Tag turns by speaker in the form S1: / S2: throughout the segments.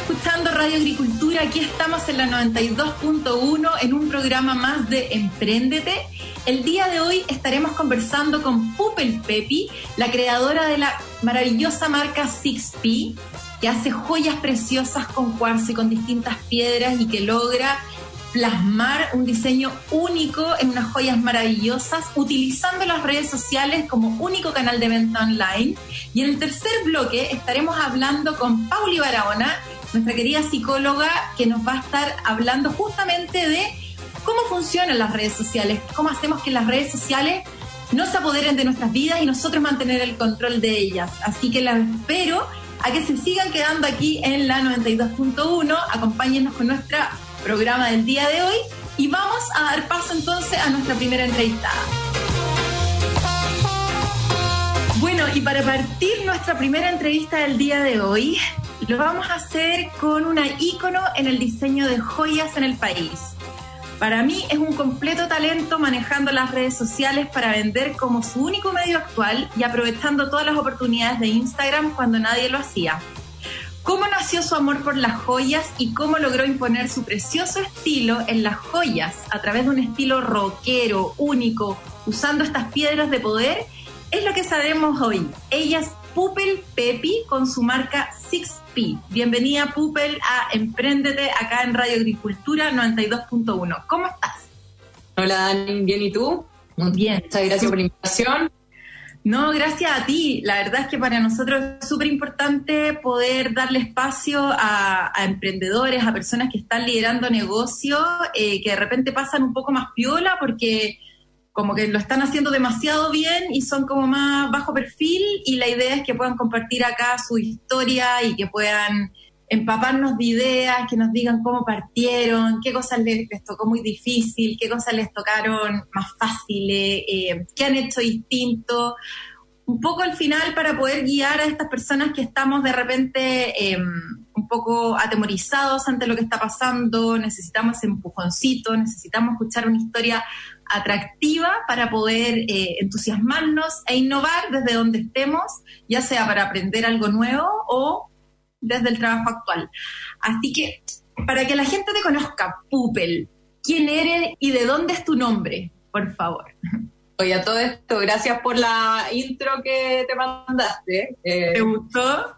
S1: Escuchando Radio Agricultura. Aquí estamos en la 92.1 en un programa más de Empréndete. El día de hoy estaremos conversando con Pupel Pepi, la creadora de la maravillosa marca 6P, que hace joyas preciosas con cuarzo y con distintas piedras y que logra plasmar un diseño único en unas joyas maravillosas, utilizando las redes sociales como único canal de venta online. Y en el tercer bloque estaremos hablando con Pauli Barahona, nuestra querida psicóloga, que nos va a estar hablando justamente de cómo funcionan las redes sociales, cómo hacemos que las redes sociales no se apoderen de nuestras vidas y nosotros mantener el control de ellas. Así que las espero a que se sigan quedando aquí en la 92.1. Acompáñenos con nuestra programa del día de hoy y vamos a dar paso entonces a nuestra primera entrevistada. Bueno, y para partir nuestra primera entrevista del día de hoy, lo vamos a hacer con una ícono en el diseño de joyas en el país. Para mí es un completo talento manejando las redes sociales para vender como su único medio actual y aprovechando todas las oportunidades de Instagram cuando nadie lo hacía. ¿Cómo nació su amor por las joyas y cómo logró imponer su precioso estilo en las joyas a través de un estilo rockero, único, usando estas piedras de poder? Es lo que sabemos hoy. Ella es Pupel Pepi con su marca 6P. Bienvenida Pupel a Emprendete acá en Radio Agricultura 92.1. ¿Cómo estás?
S2: Hola Dani, bien y tú?
S1: Muy bien.
S2: Muchas gracias por la invitación.
S1: No, gracias a ti. La verdad es que para nosotros es súper importante poder darle espacio a, emprendedores, a personas que están liderando negocios, eh, que de repente pasan un poco más piola porque como que lo están haciendo demasiado bien y son como más bajo perfil y la idea es que puedan compartir acá su historia y que puedan empaparnos de ideas, que nos digan cómo partieron, qué cosas les, tocó muy difícil, qué cosas les tocaron más fáciles, eh, qué han hecho distinto. Un poco al final para poder guiar a estas personas que estamos de repente em, un poco atemorizados ante lo que está pasando, necesitamos ese empujoncito, necesitamos escuchar una historia atractiva para poder eh, entusiasmarnos e innovar desde donde estemos, ya sea para aprender algo nuevo o desde el trabajo actual. Así que, para que la gente te conozca, Pupel, ¿quién eres y de dónde es tu nombre? Por favor.
S2: Oye, a todo esto, gracias por la intro que te mandaste.
S1: Eh, ¿Te gustó?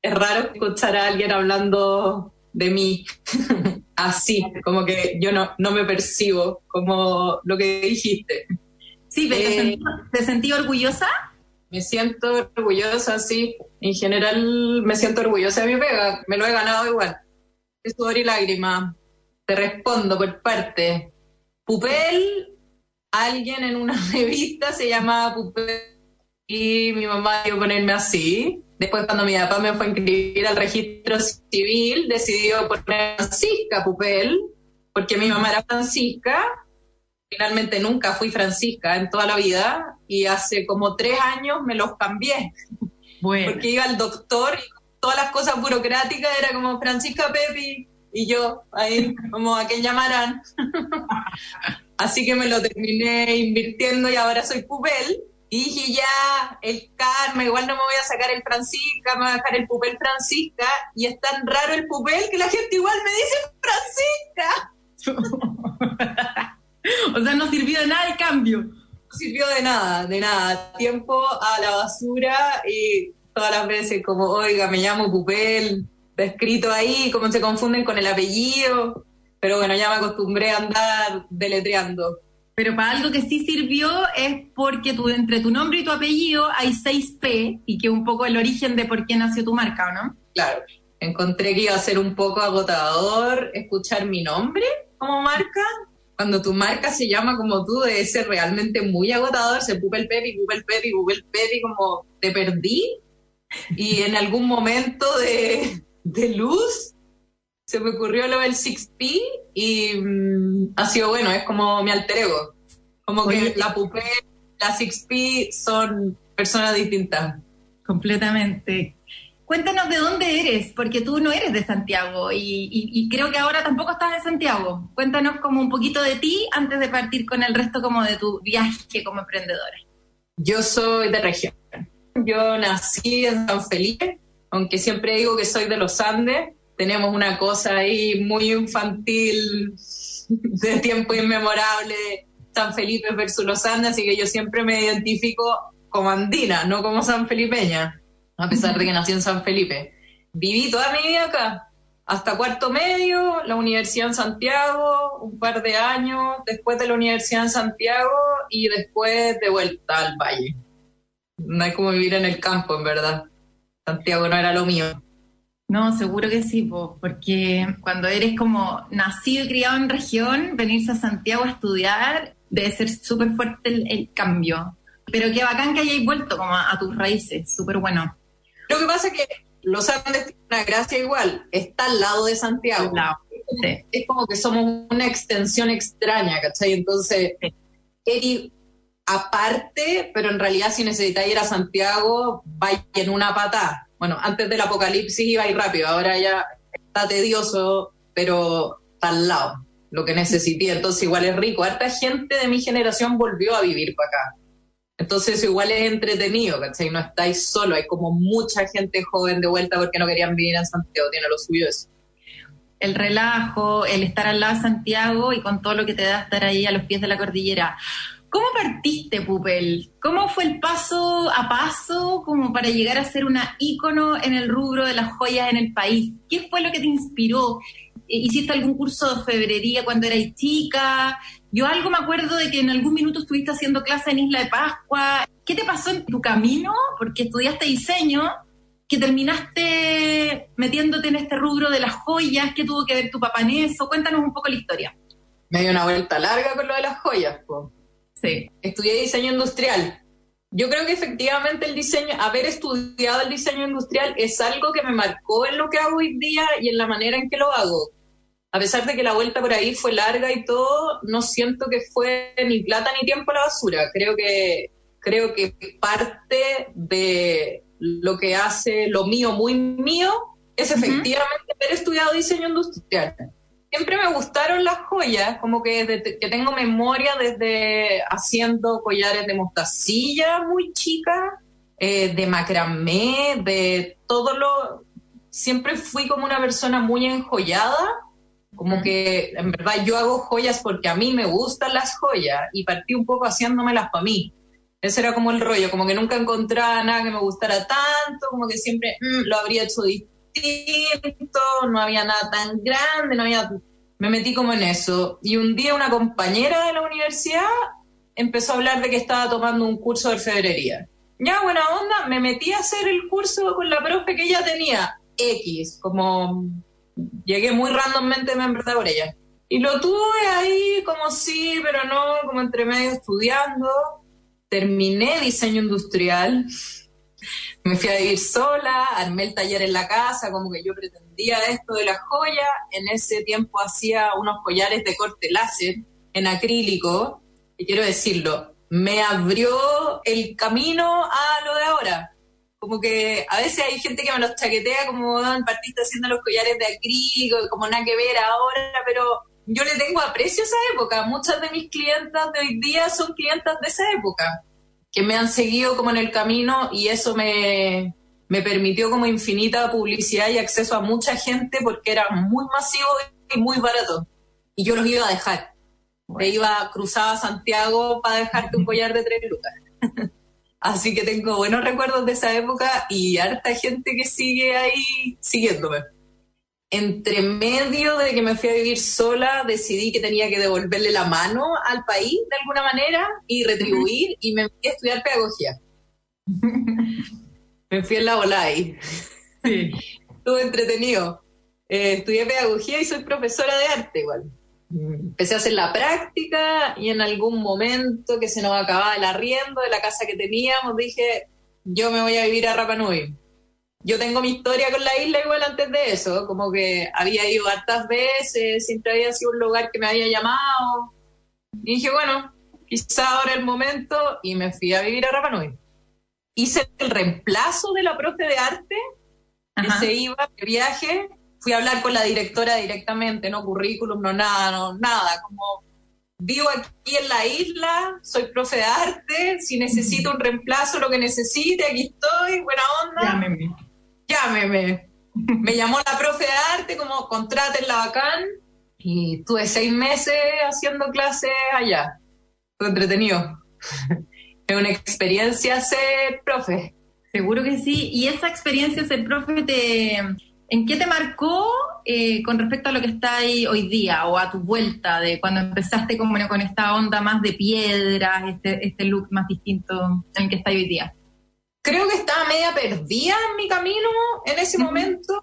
S2: Es raro escuchar a alguien hablando de mí así, como que yo no, no me percibo como lo que dijiste.
S1: Sí, pero ¿te, eh, sentí, orgullosa?
S2: Me siento orgullosa, sí. En general me siento orgullosa de mi pega, me lo he ganado igual. Es sudor y lágrima. Te respondo por parte. Pupel, alguien en una revista se llamaba Pupel y mi mamá dio ponerme así. Después, cuando mi papá me fue a inscribir al registro civil, decidió poner Francisca Pupel, porque mi mamá era Francisca. Finalmente nunca fui Francisca en toda la vida y hace como tres años me los cambié. Porque iba al doctor y todas las cosas burocráticas era como Francisca Pepi y yo ahí como a quien llamaran. Así que me lo terminé invirtiendo y ahora soy Pupel y dije, ya, el karma, igual no me voy a sacar el Francisca, me voy a dejar el pupel Francisca. Y es tan raro el pupel que la gente igual me dice Francisca.
S1: o sea, no sirvió de nada el cambio. No
S2: sirvió de nada, de nada. Tiempo a la basura y todas las veces como, oiga, me llamo pupel, está escrito ahí, como se confunden con el apellido. Pero bueno, ya me acostumbré a andar deletreando.
S1: Pero para algo que sí sirvió es porque tú, entre tu nombre y tu apellido hay 6P y que un poco el origen de por qué nació tu marca, ¿o no?
S2: Claro. Encontré que iba a ser un poco agotador escuchar mi nombre como marca. Cuando tu marca se llama como tú, debe ser realmente muy agotador. Se Google Pepi, Google Pepi, Google Pepi, como te perdí. Y en algún momento de, de luz se me ocurrió lo del 6P y mm, ha sido bueno, es como mi alter ego, Como que la Pupé, la 6P son personas distintas.
S1: Completamente. Cuéntanos de dónde eres, porque tú no eres de Santiago y, creo que ahora tampoco estás de Santiago. Cuéntanos como un poquito de ti antes de partir con el resto como de tu viaje como emprendedora.
S2: Yo soy de región. Yo nací en San Felipe, aunque siempre digo que soy de los Andes. Tenemos una cosa ahí muy infantil de tiempo inmemorable, San Felipe versus los Andes, así que yo siempre me identifico como andina, no como san felipeña a pesar de que nací en San Felipe. Viví toda mi vida acá, hasta cuarto medio, la universidad en Santiago, un par de años después de la universidad en Santiago y después de vuelta al valle. No hay como vivir en el campo, en verdad. Santiago no era lo mío.
S1: No, seguro que sí, porque cuando eres como nacido y criado en región, venirse a Santiago a estudiar debe ser súper fuerte el, cambio. Pero qué bacán que hayáis vuelto como a, a tus raíces, súper bueno.
S2: Lo que pasa es que los Andes tienen una gracia igual, está al lado de Santiago. Es como que somos una extensión extraña, ¿cachai? Entonces, Eri aparte, pero en realidad si necesitáis ir a Santiago, vaya en una patada. Bueno, antes del apocalipsis iba ir rápido, ahora ya está tedioso, pero está al lado, lo que necesité. Entonces igual es rico. Harta gente de mi generación volvió a vivir para acá. Entonces igual es entretenido, ¿cachai? No estáis solo, hay como mucha gente joven de vuelta porque no querían vivir en Santiago, tiene lo suyo eso.
S1: El relajo, el estar al lado de Santiago y con todo lo que te da estar ahí a los pies de la cordillera. ¿Cómo partiste, Pupel? ¿Cómo fue el paso a paso como para llegar a ser una ícono en el rubro de las joyas en el país? ¿Qué fue lo que te inspiró? ¿Hiciste algún curso de febrería cuando eras chica? Yo algo me acuerdo de que en algún minuto estuviste haciendo clase en Isla de Pascua. ¿Qué te pasó en tu camino? Porque estudiaste diseño, que terminaste metiéndote en este rubro de las joyas. ¿Qué tuvo que ver tu papá en eso? Cuéntanos un poco la historia.
S2: Me dio una vuelta larga con lo de las joyas. Sí. Estudié diseño industrial. Yo creo que efectivamente el diseño, haber estudiado el diseño industrial es algo que me marcó en lo que hago hoy día y en la manera en que lo hago a pesar de que la vuelta por ahí fue larga y todo, no siento que fue ni plata ni tiempo a la basura. Creo que, creo que parte de lo que hace lo mío muy mío es efectivamente haber estudiado diseño industrial. Siempre me gustaron las joyas, como que desde que tengo memoria desde haciendo collares de mostacilla muy chica, eh, de macramé, de todo lo... Siempre fui como una persona muy enjollada como que en verdad yo hago joyas porque a mí me gustan las joyas y partí un poco haciéndomelas para mí. Ese era como el rollo, como que nunca encontraba nada que me gustara tanto, como que siempre mm, lo habría hecho distinto, no había nada tan grande, no había... Me metí como en eso. Y un día una compañera de la universidad empezó a hablar de que estaba tomando un curso de orfebrería. Ya, buena onda, me metí a hacer el curso con la profe que ella tenía, X, como llegué muy randommente, en verdad, por ella. Y lo tuve ahí como sí, pero no, como entre medio estudiando. Terminé diseño industrial. Me fui a vivir sola, armé el taller en la casa, como que yo pretendía esto de la joya. En ese tiempo hacía unos collares de corte láser en acrílico. Y quiero decirlo, me abrió el camino a lo de ahora como que a veces hay gente que me los chaquetea como un partiste haciendo los collares de acrílico, como nada que ver ahora, pero yo le tengo aprecio a esa época. Muchas de mis clientas de hoy día son clientas de esa época, que me han seguido como en el camino y eso me, me permitió como infinita publicidad y acceso a mucha gente porque era muy masivo y muy barato. Y yo los iba a dejar. Me iba, cruzaba Santiago para dejarte un collar de tres lucas. Así que tengo buenos recuerdos de esa época y harta gente que sigue ahí siguiéndome. Entre medio de que me fui a vivir sola, decidí que tenía que devolverle la mano al país de alguna manera y retribuir y me fui a estudiar pedagogía. me fui en la ola ahí. Sí. Estuve entretenido. Eh, estudié pedagogía y soy profesora de arte igual empecé a hacer la práctica y en algún momento que se nos acababa el arriendo de la casa que teníamos, dije, yo me voy a vivir a Rapa Nui. Yo tengo mi historia con la isla igual antes de eso, como que había ido hartas veces, siempre había sido un lugar que me había llamado. Y dije, bueno, quizá ahora el momento, y me fui a vivir a Rapanui. Hice el reemplazo de la profe de arte, que se iba de viaje, fui a hablar con la directora directamente, no currículum, no nada, no nada, como vivo aquí en la isla, soy profe de arte, si necesito un reemplazo, lo que necesite, aquí estoy, buena onda.
S1: Llámeme.
S2: Llámeme. Me llamó la profe de arte, como la bacán, y tuve seis meses haciendo clases allá. Fue entretenido. es una experiencia ser profe.
S1: Seguro que sí. ¿Y esa experiencia ser profe te, en qué te marcó eh, con respecto a lo que está ahí hoy día o a tu vuelta de cuando empezaste como con esta onda más de piedras, este, este look más distinto en el que está hoy día?
S2: Creo que estaba media perdida en mi camino en ese momento.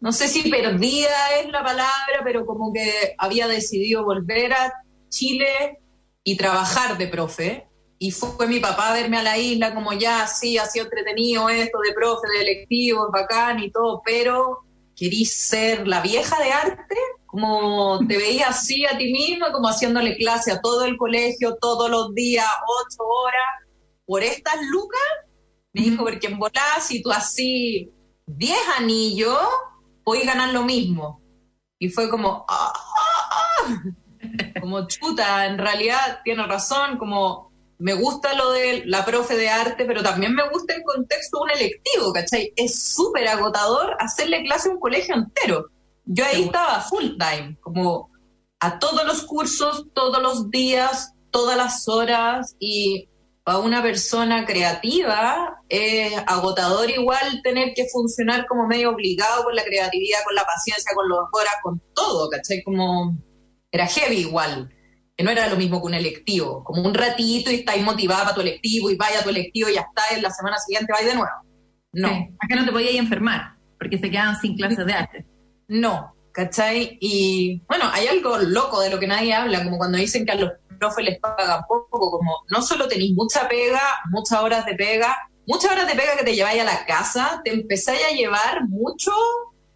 S2: No sé si perdida es la palabra, pero como que había decidido volver a Chile y trabajar de profe. Y fue mi papá a verme a la isla como ya, sí, ha sido entretenido esto de profe, de electivo, bacán y todo, pero querís ser la vieja de arte, como te veías así a ti misma, como haciéndole clase a todo el colegio todos los días, ocho horas, por estas lucas. Me dijo, porque en volás, si tú así diez anillos, voy a ganar lo mismo. Y fue como, ah, ah, ah". como chuta, en realidad tiene razón, como me gusta lo de la profe de arte, pero también me gusta el contexto de un electivo, ¿cachai? Es súper agotador hacerle clase a un colegio entero. Yo ahí estaba full time, como a todos los cursos, todos los días, todas las horas, y para una persona creativa es agotador igual tener que funcionar como medio obligado con la creatividad, con la paciencia, con los horas, con todo, ¿cachai? Como era heavy igual que no era lo mismo que un electivo, como un ratito y estáis motivada para tu electivo y vaya a tu electivo y ya está, en la semana siguiente vais de nuevo. No.
S1: acá no te podías enfermar, porque se quedaban sin clases de arte.
S2: No, ¿cachai? Y bueno, hay algo loco de lo que nadie habla, como cuando dicen que a los profes les pagan poco, como no solo tenéis mucha pega, muchas horas de pega, muchas horas de pega que te lleváis a la casa, te empezáis a llevar mucho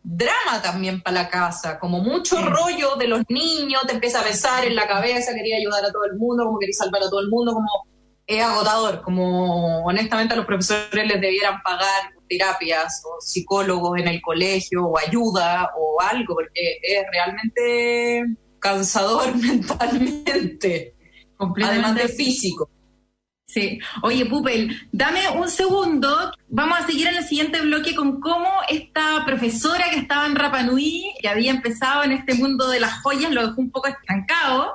S2: drama también para la casa, como mucho rollo de los niños, te empieza a besar en la cabeza, quería ayudar a todo el mundo, como quería salvar a todo el mundo, como es agotador, como honestamente a los profesores les debieran pagar terapias o psicólogos en el colegio o ayuda o algo, porque es realmente cansador mentalmente, además de físico.
S1: Sí. Oye, Pupel, dame un segundo. Vamos a seguir en el siguiente bloque con cómo esta profesora que estaba en Rapanui, que había empezado en este mundo de las joyas, lo dejó un poco estancado.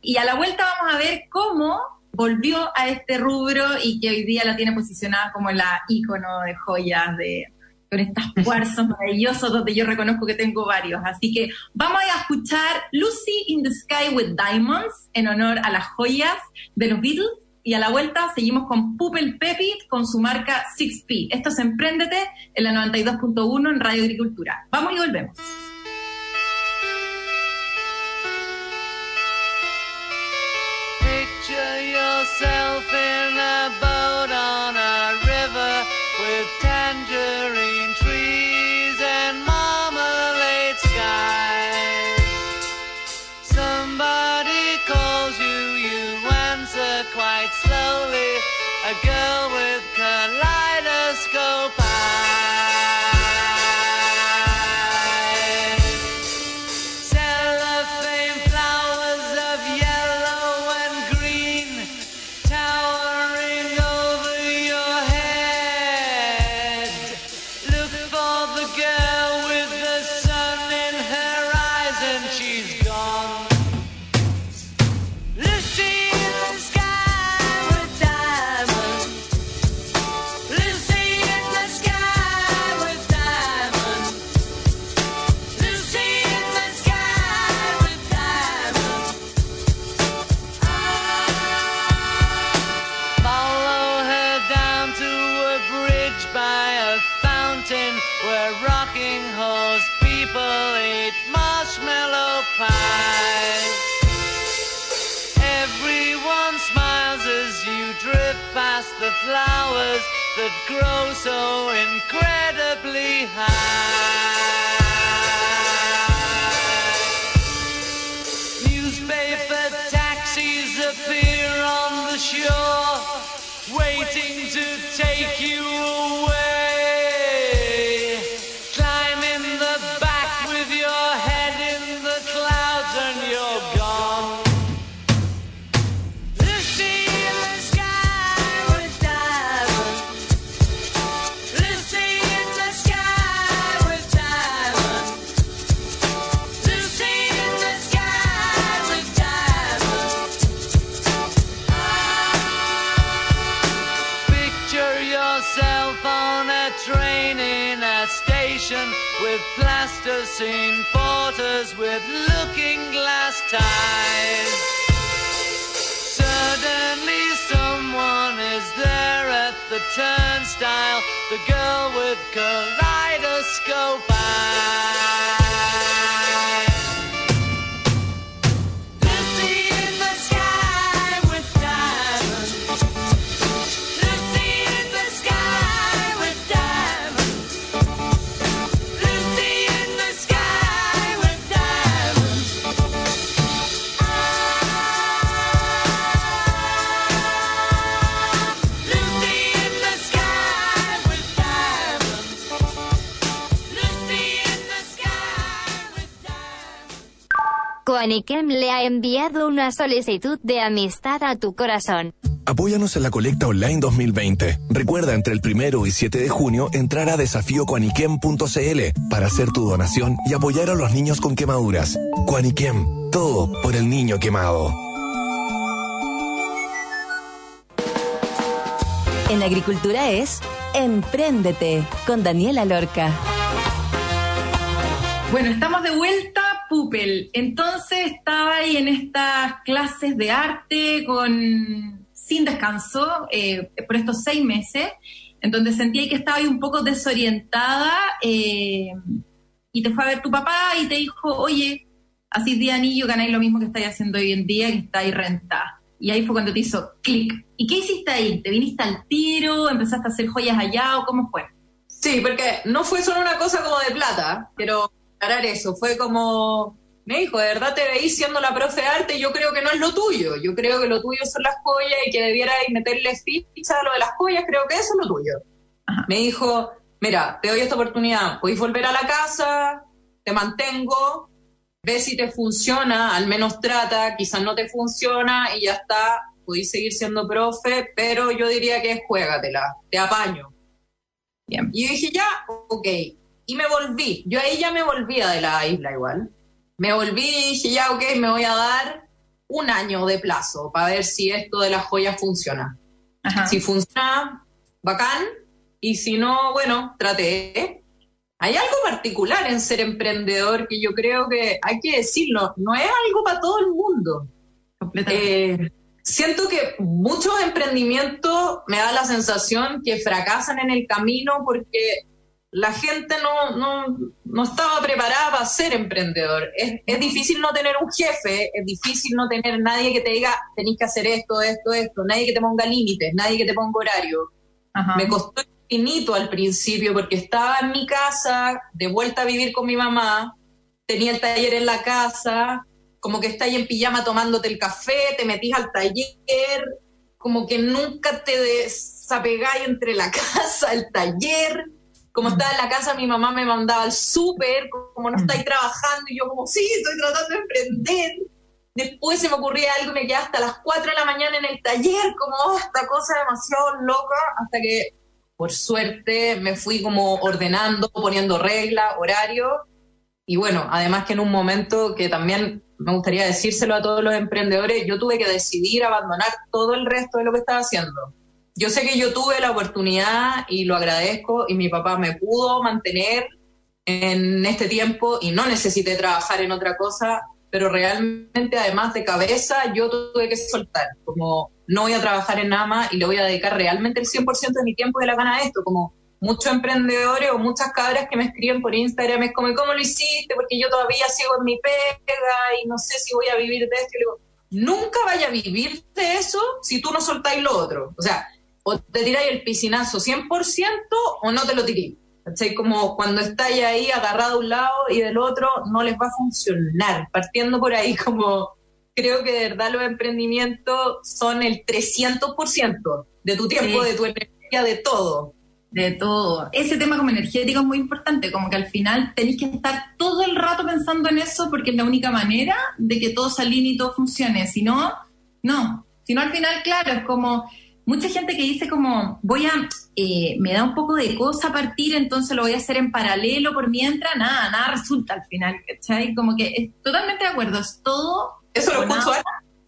S1: Y a la vuelta vamos a ver cómo volvió a este rubro y que hoy día la tiene posicionada como la ícono de joyas, de, con estas cuarzos maravillosos donde yo reconozco que tengo varios. Así que vamos a escuchar Lucy in the Sky with Diamonds en honor a las joyas de los Beatles y a la vuelta seguimos con Pupel Pepit con su marca 6P. Esto es Emprendete en la 92.1 en Radio Agricultura. Vamos y volvemos. past the flowers that grow so incredibly high. Newspaper taxis appear on
S3: the shore, waiting to take you away. With looking glass ties. Suddenly someone is there at the turnstile, the girl with kaleidoscope
S4: Anikem le ha enviado una solicitud de amistad a tu corazón.
S5: Apóyanos en la colecta online 2020. Recuerda entre el primero y 7 de junio entrar a desafíocoaniquem.cl para hacer tu donación y apoyar a los niños con quemaduras. Coaniquem, todo por el niño quemado.
S6: En agricultura es Empréndete con Daniela Lorca.
S1: Bueno, estamos de vuelta entonces estaba ahí en estas clases de arte con sin descanso eh, por estos seis meses, en donde sentía que estaba ahí un poco desorientada eh, y te fue a ver tu papá y te dijo, oye, así de anillo ganáis lo mismo que estáis haciendo hoy en día, que estáis rentada. Y ahí fue cuando te hizo clic. ¿Y qué hiciste ahí? ¿Te viniste al tiro? ¿Empezaste a hacer joyas allá o cómo fue?
S2: Sí, porque no fue solo una cosa como de plata, pero eso. Fue como, me dijo, de verdad te veís siendo la profe de arte, yo creo que no es lo tuyo. Yo creo que lo tuyo son las joyas y que debieras meterle ficha a lo de las joyas, creo que eso es lo tuyo. Me dijo, mira, te doy esta oportunidad, podéis volver a la casa, te mantengo, ve si te funciona, al menos trata, quizás no te funciona y ya está, podéis seguir siendo profe, pero yo diría que juégatela, te apaño. Bien. Y dije, ya, ok, y me volví. Yo ahí ya me volvía de la isla igual. Me volví y dije, ya, ok, me voy a dar un año de plazo para ver si esto de las joyas funciona. Si funciona, bacán. Y si no, bueno, traté. Hay algo particular en ser emprendedor que yo creo que hay que decirlo, no es algo para todo el mundo. Eh, siento que muchos emprendimientos me da la sensación que fracasan en el camino porque la gente no, no, no, estaba preparada para ser emprendedor. Es, es, difícil no tener un jefe, es difícil no tener nadie que te diga, tenéis que hacer esto, esto, esto, nadie que te ponga límites, nadie que te ponga horario. Me costó infinito al principio porque estaba en mi casa, de vuelta a vivir con mi mamá, tenía el taller en la casa, como que estáis en pijama tomándote el café, te metís al taller, como que nunca te desapegáis entre la casa, el taller como estaba en la casa, mi mamá me mandaba al súper, como no estáis trabajando, y yo como, sí, estoy tratando de emprender. Después se me ocurría algo y me quedé hasta las 4 de la mañana en el taller, como, oh, esta cosa demasiado loca, hasta que, por suerte, me fui como ordenando, poniendo reglas, horario, y bueno, además que en un momento que también me gustaría decírselo a todos los emprendedores, yo tuve que decidir abandonar todo el resto de lo que estaba haciendo yo sé que yo tuve la oportunidad y lo agradezco y mi papá me pudo mantener en este tiempo y no necesité trabajar en otra cosa, pero realmente además de cabeza yo tuve que soltar, como no voy a trabajar en nada más y le voy a dedicar realmente el 100% de mi tiempo de la gana a esto, como muchos emprendedores o muchas cabras que me escriben por Instagram es como, ¿cómo lo hiciste? Porque yo todavía sigo en mi pega y no sé si voy a vivir de esto. Y digo, nunca vaya a vivir de eso si tú no soltáis lo otro. O sea, o te tiráis el piscinazo 100% o no te lo tiréis. ¿Cachai? Como cuando estáis ahí agarrado a un lado y del otro, no les va a funcionar. Partiendo por ahí, como creo que de verdad los emprendimientos son el 300% de tu tiempo, de tu energía energía de todo.
S1: De todo. Ese tema como energético es muy importante, como que al final tenéis que estar todo el rato pensando en eso porque es la única manera de que todo se alinee y todo funcione. Si no, no. Si no, al final, claro, es como mucha gente que dice como, voy a, eh, me da un poco de cosa partir, entonces lo voy a hacer en paralelo por mientras, nada, nada resulta al final, ¿cachai? Como que es totalmente de acuerdo, es todo...
S2: ¿Eso lo escucho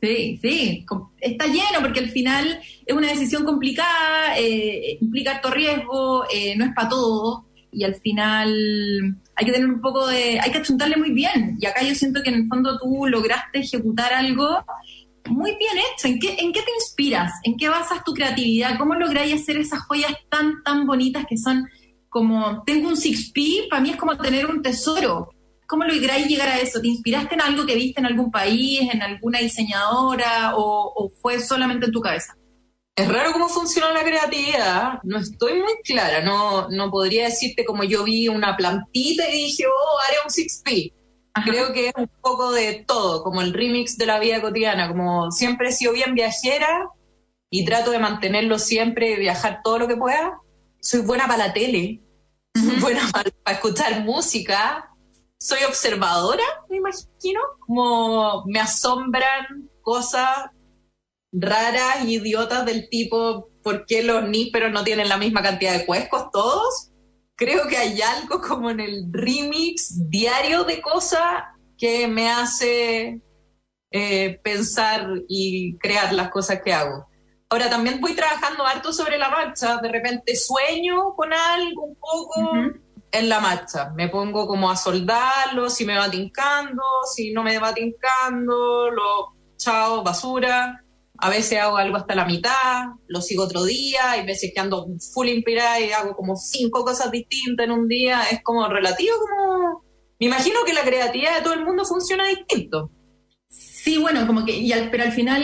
S1: Sí, sí, está lleno porque al final es una decisión complicada, eh, implica alto riesgo, eh, no es para todo y al final hay que tener un poco de, hay que achuntarle muy bien. Y acá yo siento que en el fondo tú lograste ejecutar algo muy bien hecho. ¿En qué, ¿En qué te inspiras? ¿En qué basas tu creatividad? ¿Cómo lográis hacer esas joyas tan, tan bonitas que son como, tengo un 6P, para mí es como tener un tesoro. ¿Cómo lográis llegar a eso? ¿Te inspiraste en algo que viste en algún país, en alguna diseñadora o, o fue solamente en tu cabeza?
S2: Es raro cómo funciona la creatividad, no estoy muy clara, no, no podría decirte como yo vi una plantita y dije, oh, haré un 6P.
S1: Ajá.
S2: Creo que es un poco de todo, como el remix de la vida cotidiana, como siempre he sido bien viajera y trato de mantenerlo siempre y viajar todo lo que pueda. Soy buena para la tele, soy buena para, para escuchar música, soy observadora, me imagino, como me asombran cosas raras, idiotas del tipo, ¿por qué los nísperos no tienen la misma cantidad de cuescos todos? Creo que hay algo como en el remix diario de cosas que me hace eh, pensar y crear las cosas que hago. Ahora también voy trabajando harto sobre la marcha, de repente sueño con algo un poco
S1: Ujú.
S2: en la marcha, me pongo como a soldarlo, si me va tincando, si no me va tincando, lo chao, basura. A veces hago algo hasta la mitad, lo sigo otro día, hay veces que ando full inspirada y hago como cinco cosas distintas en un día, es como relativo, como... Me imagino que la creatividad de todo el mundo funciona distinto.
S1: Sí, bueno, como que, y al- pero al final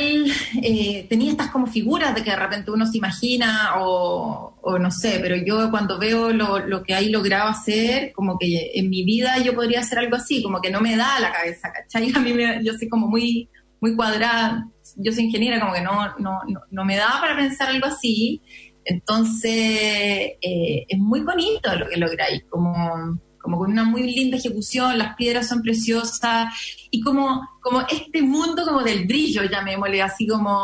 S1: eh, tenía estas como figuras de que de repente uno se imagina o, no sé, pero yo cuando veo lo, lo que hay logrado hacer, como que en mi vida yo podría hacer algo así, como que no me da la cabeza, ¿cachai? A mí me- yo soy como muy, muy cuadrada, yo soy ingeniera, como que no, no, no, me da para pensar algo así, entonces eh, es muy bonito lo que lográis, como, como con una muy linda ejecución, las piedras son preciosas, y como, como este mundo como del brillo, llamémosle, así como,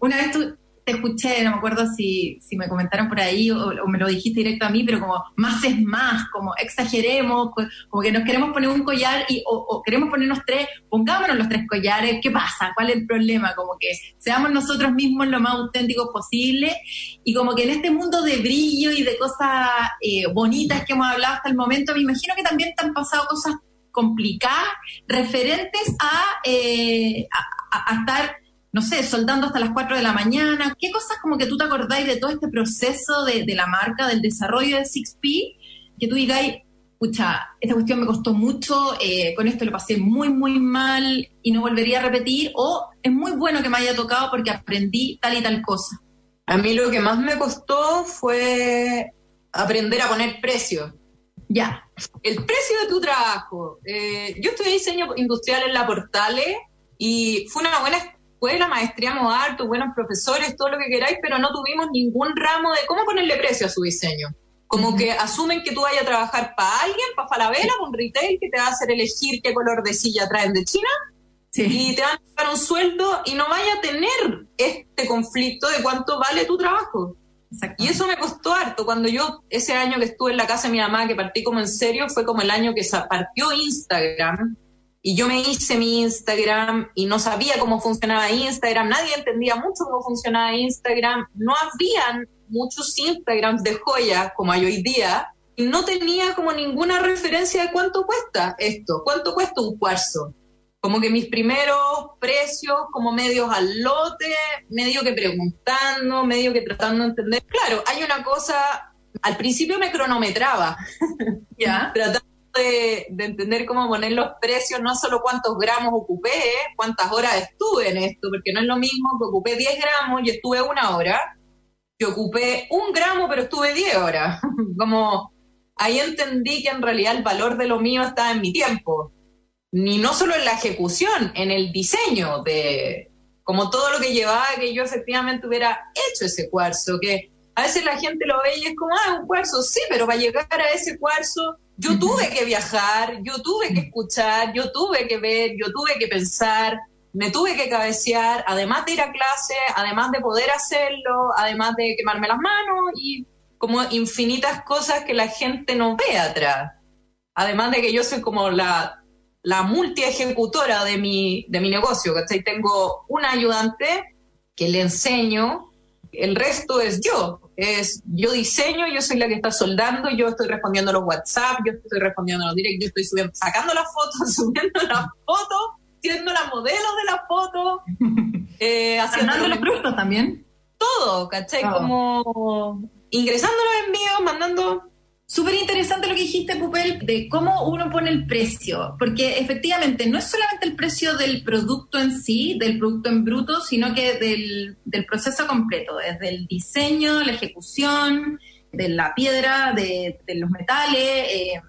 S1: una vez tú, escuché, no me acuerdo si, si me comentaron por ahí o, me lo dijiste directo a mí, pero como más es más, como exageremos, co- como que nos queremos poner un collar y, o, queremos ponernos tres, pongámonos los tres collares, ¿qué pasa? ¿Cuál es el problema? Como que seamos nosotros mismos lo más auténticos posible y como que en este mundo de brillo y de cosas eh, bonitas que hemos hablado hasta el momento, me imagino que también te han pasado cosas complicadas referentes a, eh, a estar, no sé, soldando hasta las 4 de la mañana. ¿Qué cosas como que tú te acordáis de todo este proceso de, de la marca, del desarrollo de 6P, que tú digáis, pucha, esta cuestión me costó mucho, eh, con esto lo pasé muy, muy mal y no volvería a repetir, o es muy bueno que me haya tocado porque aprendí tal y tal cosa?
S2: A mí lo que más me costó fue aprender a poner precio.
S1: Ya,
S2: El precio de tu trabajo. Eh, yo estudié diseño industrial en la Portale y fue una buena escuela, maestríamos harto, buenos profesores, todo lo que queráis, pero no tuvimos ningún ramo de cómo ponerle precio a su diseño. Como que asumen que tú vayas a trabajar para alguien, para Falabella, para un retail, que te va a hacer elegir qué color de silla traen de China
S1: sí.
S2: y te van a pagar un sueldo y no vaya a tener este conflicto de cuánto vale tu trabajo. Y eso me costó harto. Cuando yo, ese año que estuve en la casa de mi mamá, que partí como en serio, fue como el año que partió Instagram. Y yo me hice mi Instagram y no sabía cómo funcionaba Instagram. Nadie entendía mucho cómo funcionaba Instagram. No habían muchos Instagrams de joyas como hay hoy día. Y no tenía como ninguna referencia de cuánto cuesta esto. ¿Cuánto cuesta un cuarzo? Como que mis primeros precios, como medios al lote, medio que preguntando, medio que tratando de entender. Claro, hay una cosa, al principio me cronometraba,
S1: ya.
S2: tratando de, de entender cómo poner los precios, no solo cuántos gramos ocupé, cuántas horas estuve en esto, porque no es lo mismo que ocupé 10 gramos y estuve una hora, que ocupé un gramo pero estuve 10 horas. como ahí entendí que en realidad el valor de lo mío estaba en mi tiempo ni no solo en la ejecución, en el diseño de como todo lo que llevaba que yo efectivamente hubiera hecho ese cuarzo, que a veces la gente lo ve y es como, ah, un cuarzo, sí, pero para llegar a ese cuarzo yo tuve que viajar, yo tuve que escuchar, yo tuve que ver, yo tuve que pensar, me tuve que cabecear, además de ir a clase, además de poder hacerlo, además de quemarme las manos y como infinitas cosas que la gente no ve atrás. Además de que yo soy como la, la multi-ejecutora de mi, de mi negocio, ¿cachai? Tengo un ayudante que le enseño, el resto es yo. Es yo diseño, yo soy la que está soldando, yo estoy respondiendo los WhatsApp, yo estoy respondiendo los directos, yo estoy subiendo, sacando las fotos, subiendo las fotos, siendo la modelo de la foto, eh, haciendo
S1: los productos también.
S2: todo, ¿cachai?
S1: Todo.
S2: Como ingresando los envíos, mandando
S1: Súper interesante lo que dijiste, Pupel, de cómo uno pone el precio, porque efectivamente no es solamente el precio del producto en sí, del producto en bruto, sino que del, del proceso completo, desde el diseño, la ejecución, de la piedra, de, los metales. eh,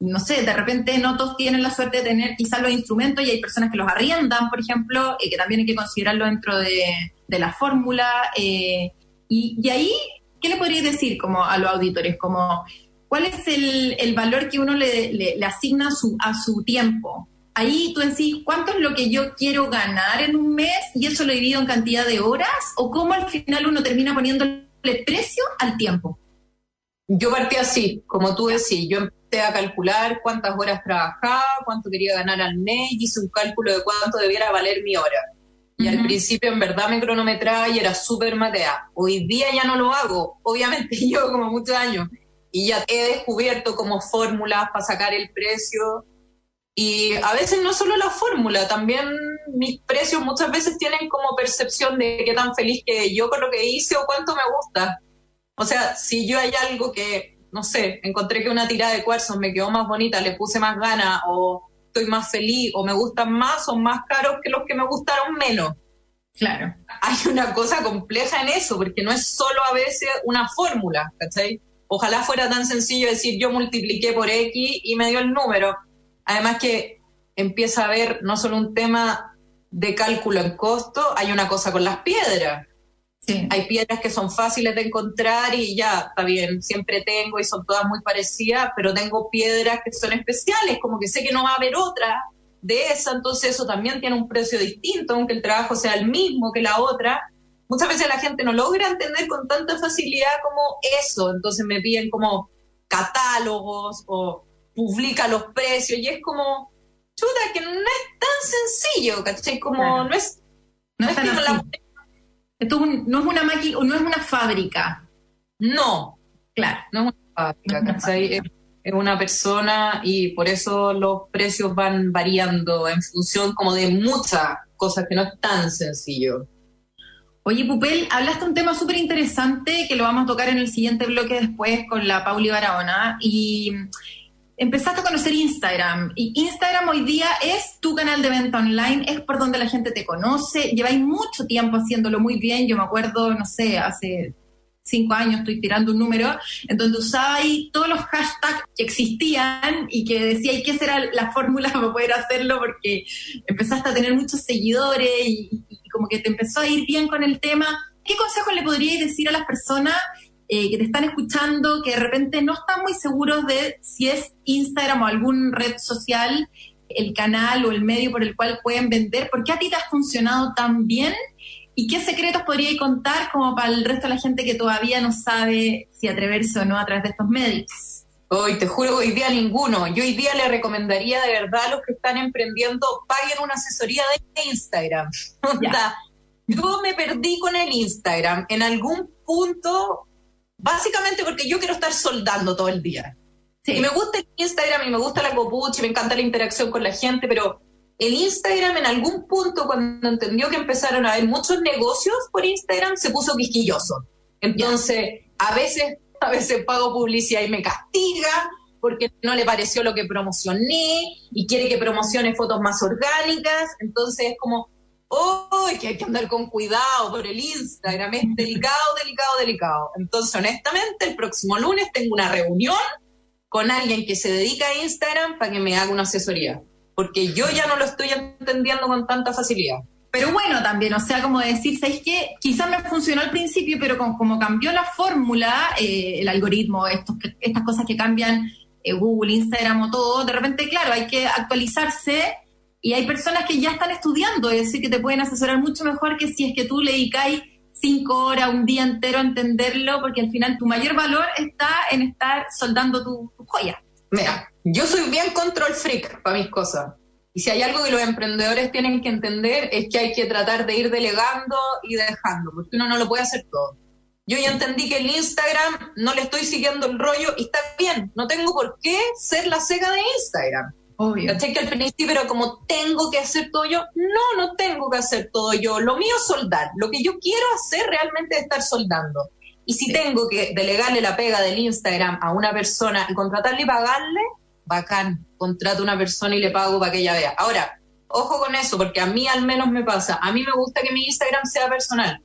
S1: no sé, de repente no todos tienen la suerte de tener quizás los instrumentos y hay personas que los arriendan, por ejemplo, y que también hay que considerarlo dentro de, de la fórmula. eh, y, y ahí, ¿qué le podríais decir como a los auditores? Como, ¿Cuál es el, el valor que uno le, le- le asigna a su, a su tiempo? Ahí tú decís, ¿cuánto es lo que yo quiero ganar en un mes? Y eso lo divido en cantidad de horas. ¿O cómo al final uno termina poniéndole precio al tiempo?
S2: Yo partí así, como tú decís, yo empecé a calcular cuántas horas trabajaba, cuánto quería ganar al mes, y hice un cálculo de cuánto debiera valer mi hora. Y al principio en verdad me cronometraba y era súper matea. Hoy día ya no lo hago, obviamente llevo como muchos años, y ya he descubierto como fórmulas para sacar el precio. Y a veces no solo la fórmula, también mis precios muchas veces tienen como percepción de qué tan feliz que yo con lo que hice o cuánto me gusta. O sea, si yo hay algo que, no sé, encontré que una tirada de cuarzos me quedó más bonita, le puse más ganas, o estoy más feliz, o me gustan más, son más caros que los que me gustaron menos.
S1: Claro.
S2: Hay una cosa compleja en eso, porque no es solo a veces una fórmula, ¿cachai? Ojalá fuera tan sencillo decir yo multipliqué por X y me dio el número. Además que empieza a haber no solo un tema de cálculo en costo, hay una cosa con las piedras
S1: Sí.
S2: hay piedras que son fáciles de encontrar y ya, está bien, siempre tengo y son todas muy parecidas, pero tengo piedras que son especiales, como que sé que no va a haber otra de esa, entonces eso también tiene un precio distinto, aunque el trabajo sea el mismo que la otra. Muchas veces la gente no logra entender con tanta facilidad como eso, entonces me piden como catálogos o publica los precios y es como, chuta, que no es tan sencillo, ¿cachai? Como
S1: Claro.
S2: no es...
S1: No
S2: no
S1: es
S2: que la-
S1: Esto es un- no es una máquina, no es una fábrica.
S2: no,
S1: Claro.
S2: no es una fábrica,
S1: No es una
S2: ¿cachai? Es, es una persona y por eso los precios van variando en función como de muchas cosas que no es tan sencillo.
S1: Oye, Pupel, hablaste un tema súper interesante que lo vamos a tocar en el siguiente bloque después con la Pauli Barahona. Y empezaste a conocer Instagram. Y Instagram hoy día es tu canal de venta online, es por donde la gente te conoce. Lleváis mucho tiempo haciéndolo muy bien. Yo me acuerdo, no sé, hace cinco años estoy tirando un número, en donde usabais todos los hashtags que existían y que decíais qué será la fórmula para poder hacerlo porque empezaste a tener muchos seguidores y, y como que te empezó a ir bien con el tema. ¿Qué consejos le podríais decir a las personas eh, que te están escuchando que de repente no están muy seguros de si es Instagram o algún red social el canal o el medio por el cual pueden vender? ¿Por qué a ti te ha funcionado tan bien? ¿Y qué secretos podríais contar como para el resto de la gente que todavía no sabe si atreverse o no a través de estos medios?
S2: Hoy te juro, hoy día ninguno. Yo hoy día le recomendaría de verdad a los que están emprendiendo, paguen una asesoría de Instagram. Onda, Yo me perdí con el Instagram en algún punto, básicamente porque yo quiero estar soldando todo el día.
S1: Sí.
S2: Y me gusta el Instagram y me gusta la copucha y me encanta la interacción con la gente, pero el Instagram en algún punto, cuando entendió que empezaron a haber muchos negocios por Instagram, se puso quisquilloso. Entonces, a veces, a veces pago publicidad y me castiga porque no le pareció lo que promocioné y quiere que promocione fotos más orgánicas. Entonces es como, oh, que hay que andar con cuidado por el Instagram, es delicado, delicado, delicado. Entonces, honestamente, el próximo lunes tengo una reunión con alguien que se dedica a Instagram para que me haga una asesoría, porque yo ya no lo estoy entendiendo con tanta facilidad.
S1: pero bueno también, o sea, como decir, ¿sabéis qué? Quizás me funcionó al principio, pero con- como cambió la fórmula, eh, el algoritmo, estos, estas cosas que cambian eh, Google, Instagram o todo, de repente, claro, hay que actualizarse y hay personas que ya están estudiando, es decir, que te pueden asesorar mucho mejor que si es que tú le dedicáis cinco horas, un día entero a entenderlo, porque al final tu mayor valor está en estar soldando tu, tu joya.
S2: Mira, yo soy bien control freak para mis cosas. Y si hay algo que los emprendedores tienen que entender es que hay que tratar de ir delegando y dejando, porque uno no lo puede hacer todo. Yo ya entendí que el Instagram no le estoy siguiendo el rollo y está bien, no tengo por qué ser la seca de Instagram.
S1: Obvio.
S2: ¿Cachai? Que al principio era como, tengo que hacer todo yo. No, no tengo que hacer todo yo. Lo mío es soldar. Lo que yo quiero hacer realmente es estar soldando. Y si tengo que delegarle la pega del Instagram a una persona y contratarle y pagarle, bacán. Contrato a una persona y le pago para que ella vea. Ahora, ojo con eso, porque a mí al menos me pasa. A mí me gusta que mi Instagram sea personal.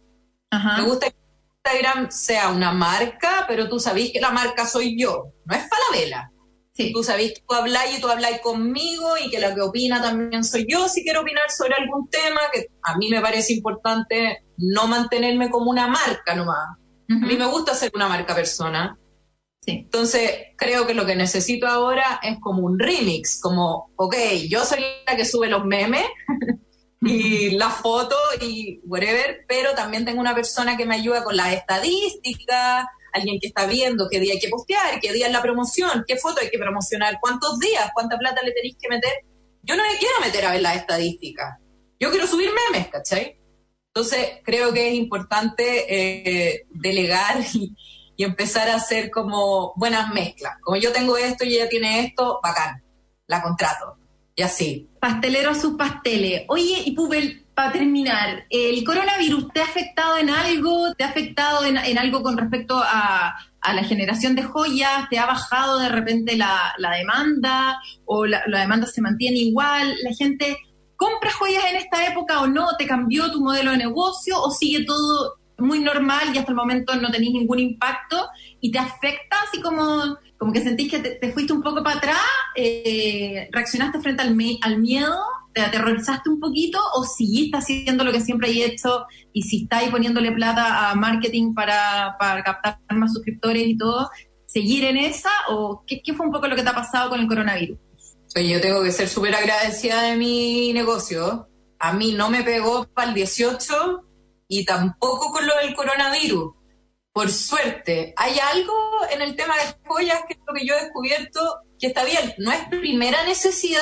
S1: Ajá.
S2: Me gusta que Instagram sea una marca, pero tú sabés que la marca soy yo. No es Falabella
S1: Sí.
S2: tú sabés que tú habláis y tú habláis conmigo y que la que opina también soy yo si quiero opinar sobre algún tema que a mí me parece importante no mantenerme como una marca nomás. A mí me gusta ser una marca persona.
S1: Sí.
S2: Entonces, creo que lo que necesito ahora es como un remix, como, ok, yo soy la que sube los memes y la foto y whatever, pero también tengo una persona que me ayuda con las estadísticas, alguien que está viendo qué día hay que postear, qué día es la promoción, qué foto hay que promocionar, cuántos días, cuánta plata le tenéis que meter. Yo no me quiero meter a ver las estadísticas. Yo quiero subir memes, ¿cachai? Entonces, creo que es importante eh, delegar y, y empezar a hacer como buenas mezclas. Como yo tengo esto y ella tiene esto, bacán, la contrato. Y así.
S1: Pastelero a sus pasteles. Oye, y Pupel, para terminar, ¿el coronavirus te ha afectado en algo? ¿Te ha afectado en, en algo con respecto a, a la generación de joyas? ¿Te ha bajado de repente la, la demanda? ¿O la, la demanda se mantiene igual? ¿La gente compra joyas en esta época o no? ¿Te cambió tu modelo de negocio? ¿O sigue todo muy normal y hasta el momento no tenéis ningún impacto? ¿Y te afecta así como como que sentís que te, te fuiste un poco para atrás, eh, reaccionaste frente al, me- al miedo, te aterrorizaste un poquito o seguiste haciendo lo que siempre hay hecho y si estáis poniéndole plata a marketing para, para captar más suscriptores y todo, seguir en esa o qué, qué fue un poco lo que te ha pasado con el coronavirus?
S2: Oye, yo tengo que ser súper agradecida de mi negocio. A mí no me pegó para el 18 y tampoco con lo del coronavirus. Por suerte, hay algo en el tema de joyas que es lo que yo he descubierto que está bien. No es primera necesidad,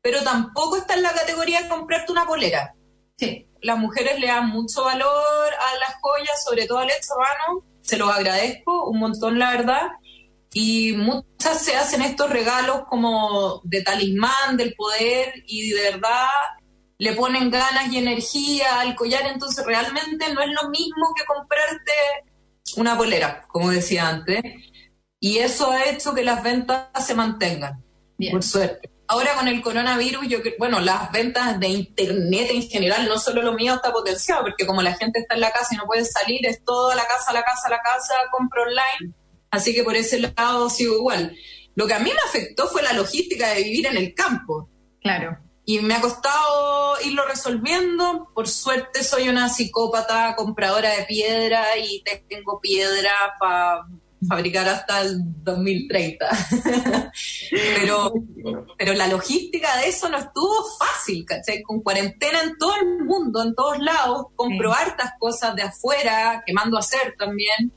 S2: pero tampoco está en la categoría de comprarte una polera.
S1: Sí,
S2: Las mujeres le dan mucho valor a las joyas, sobre todo al mano. Se los agradezco un montón, la verdad. Y muchas se hacen estos regalos como de talismán, del poder, y de verdad le ponen ganas y energía al collar, entonces realmente no es lo mismo que comprarte una polera, como decía antes. Y eso ha hecho que las ventas se mantengan,
S1: bien.
S2: por suerte. Ahora con el coronavirus, yo bueno, las ventas de internet en general, no solo lo mío está potenciado, porque como la gente está en la casa y no puede salir, es todo a la casa, a la casa, a la casa, compro online. Así que por ese lado sigo igual. Lo que a mí me afectó fue la logística de vivir en el campo.
S1: Claro.
S2: Y me ha costado irlo resolviendo. Por suerte soy una psicópata compradora de piedra y tengo piedra para fabricar hasta el 2030. pero, pero la logística de eso no estuvo fácil, ¿cachai? Con cuarentena en todo el mundo, en todos lados, compro
S1: Sí.
S2: hartas cosas de afuera que mando a hacer también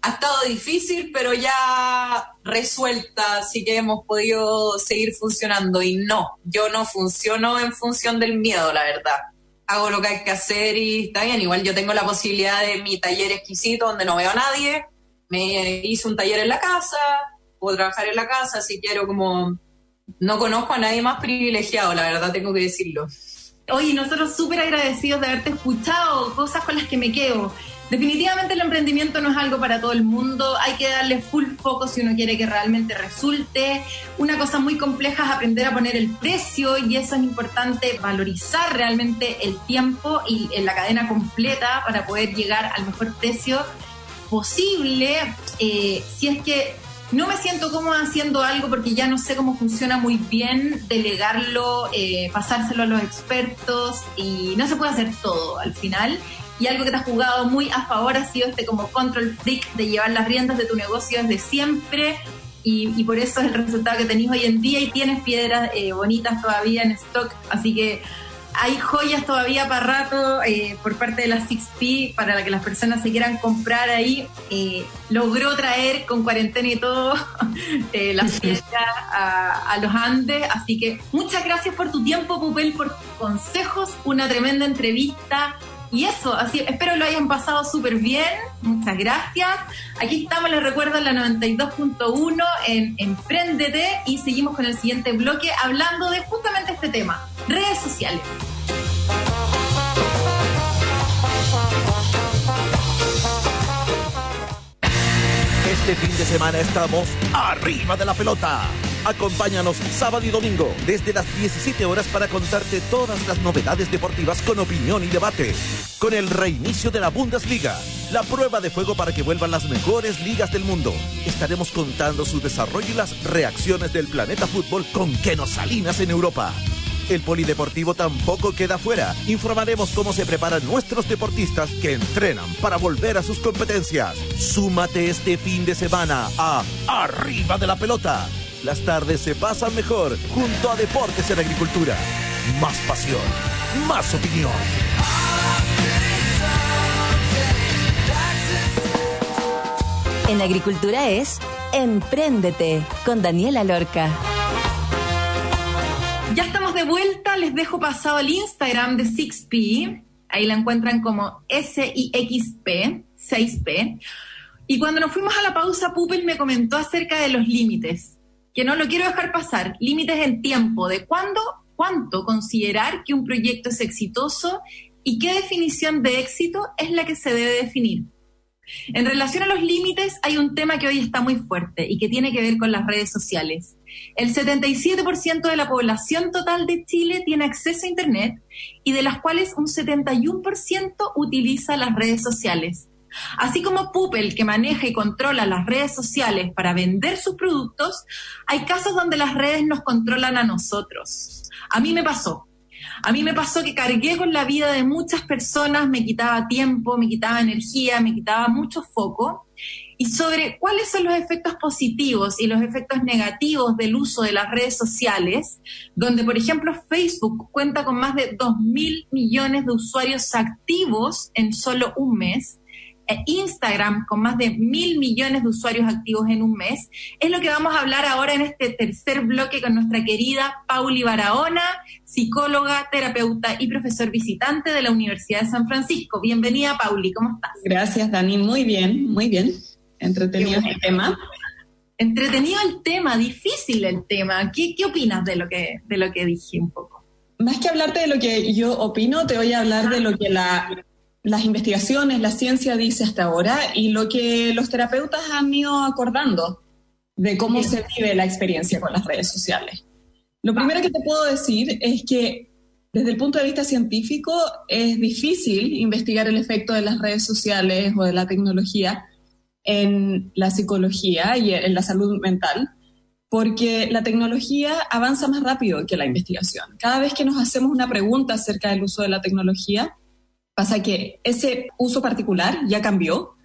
S2: Ha estado difícil, pero ya resuelta, así que hemos podido seguir funcionando. Y no, yo no funciono en función del miedo, la verdad. Hago lo que hay que hacer y está bien. Igual yo tengo la posibilidad de mi taller exquisito donde no veo a nadie. Me hice un taller en la casa, puedo trabajar en la casa, si quiero como... No conozco a nadie más privilegiado, la verdad tengo que decirlo.
S1: Oye, nosotros súper agradecidos de haberte escuchado, cosas con las que me quedo. Definitivamente el emprendimiento no es algo para todo el mundo, hay que darle full foco si uno quiere que realmente resulte. Una cosa muy compleja es aprender a poner el precio y eso es importante, valorizar realmente el tiempo y en la cadena completa para poder llegar al mejor precio posible. Eh, si es que no me siento cómoda haciendo algo porque ya no sé cómo funciona muy bien, delegarlo, eh, pasárselo a los expertos y no se puede hacer todo al final. Y algo que te has jugado muy a favor ha sido este como control freak de llevar las riendas de tu negocio desde siempre. Y, por eso es el resultado que tenéis hoy en día y tienes piedras eh, bonitas todavía en stock. Así que hay joyas todavía para rato eh, por parte de la 6P para la que las personas se quieran comprar ahí. Eh, logró traer con cuarentena y todo eh, las piedras a, a, los Andes. Así que muchas gracias por tu tiempo, Pupel, por consejos, una tremenda entrevista. Y eso, así espero lo hayan pasado súper bien. Muchas gracias. Aquí estamos, les recuerdo, en la 92.1 en Emprendete y seguimos con el siguiente bloque hablando de justamente este tema, redes sociales.
S7: Este fin de semana estamos arriba de la pelota. Acompáñanos sábado y domingo desde las 17 horas para contarte todas las novedades deportivas con opinión y debate. Con el reinicio de la Bundesliga, la prueba de fuego para que vuelvan las mejores ligas del mundo. Estaremos contando su desarrollo y las reacciones del planeta fútbol con Keno Salinas en Europa. El polideportivo tampoco queda fuera. Informaremos cómo se preparan nuestros deportistas que entrenan para volver a sus competencias. Súmate este fin de semana a Arriba de la Pelota. Las tardes se pasan mejor junto a Deportes en Agricultura. Más pasión, más opinión.
S6: En Agricultura es Empréndete con Daniela Lorca.
S1: Ya estamos de vuelta, les dejo pasado el Instagram de 6P. Ahí la encuentran como S-I-X-P, 6P. Y cuando nos fuimos a la pausa, Pupel me comentó acerca de los límites, que no lo quiero dejar pasar. Límites en tiempo, de cuándo, cuánto considerar que un proyecto es exitoso y qué definición de éxito es la que se debe definir. En relación a los límites, hay un tema que hoy está muy fuerte y que tiene que ver con las redes sociales. El 77% de la población total de Chile tiene acceso a Internet y de las cuales un 71% utiliza las redes sociales. Así como Pupel, que maneja y controla las redes sociales para vender sus productos, hay casos donde las redes nos controlan a nosotros. A mí me pasó. A mí me pasó que cargué con la vida de muchas personas, me quitaba tiempo, me quitaba energía, me quitaba mucho foco. Y sobre cuáles son los efectos positivos y los efectos negativos del uso de las redes sociales, donde por ejemplo Facebook cuenta con más de 2 mil millones de usuarios activos en solo un mes, Instagram con más de mil millones de usuarios activos en un mes, es lo que vamos a hablar ahora en este tercer bloque con nuestra querida Pauli Barahona, psicóloga, terapeuta y profesor visitante de la Universidad de San Francisco. Bienvenida, Pauli, ¿cómo estás?
S8: Gracias, Dani, muy bien, muy bien. Entretenido el tema.
S1: Entretenido el tema, difícil el tema. ¿Qué, ¿Qué opinas de lo que, de lo que dije un poco?
S8: Más que hablarte de lo que yo opino, te voy a hablar de lo que la las investigaciones, la ciencia dice hasta ahora y lo que los terapeutas han ido acordando de cómo se vive la experiencia con las redes sociales. Lo primero que te puedo decir es que desde el punto de vista científico es difícil investigar el efecto de las redes sociales o de la tecnología en la psicología y en la salud mental, porque la tecnología avanza más rápido que la investigación. Cada vez que nos hacemos una pregunta acerca del uso de la tecnología, Pasa que ese uso particular ya cambió.